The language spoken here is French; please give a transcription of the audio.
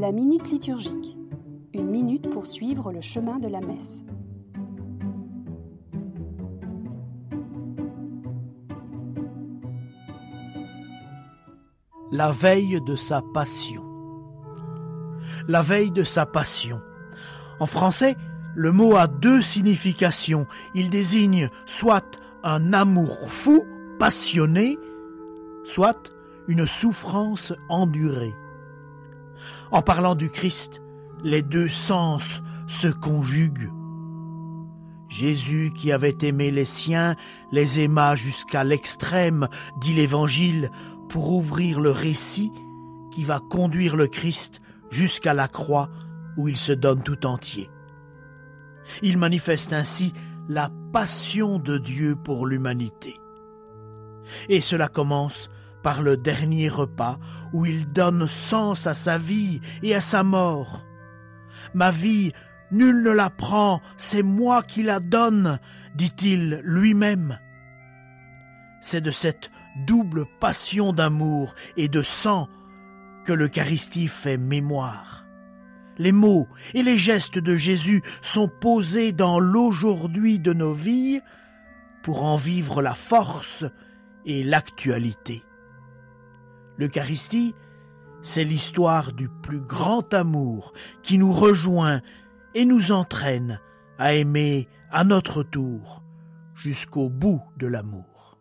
La minute liturgique. Une minute pour suivre le chemin de la messe. La veille de sa passion. La veille de sa passion. En français, le mot a deux significations. Il désigne soit un amour fou, passionné, soit une souffrance endurée. En parlant du Christ, les deux sens se conjuguent. Jésus qui avait aimé les siens les aima jusqu'à l'extrême, dit l'Évangile, pour ouvrir le récit qui va conduire le Christ jusqu'à la croix où il se donne tout entier. Il manifeste ainsi la passion de Dieu pour l'humanité. Et cela commence par le dernier repas où il donne sens à sa vie et à sa mort. Ma vie, nul ne la prend, c'est moi qui la donne, dit-il lui-même. C'est de cette double passion d'amour et de sang que l'Eucharistie fait mémoire. Les mots et les gestes de Jésus sont posés dans l'aujourd'hui de nos vies pour en vivre la force et l'actualité. L'Eucharistie, c'est l'histoire du plus grand amour qui nous rejoint et nous entraîne à aimer à notre tour jusqu'au bout de l'amour.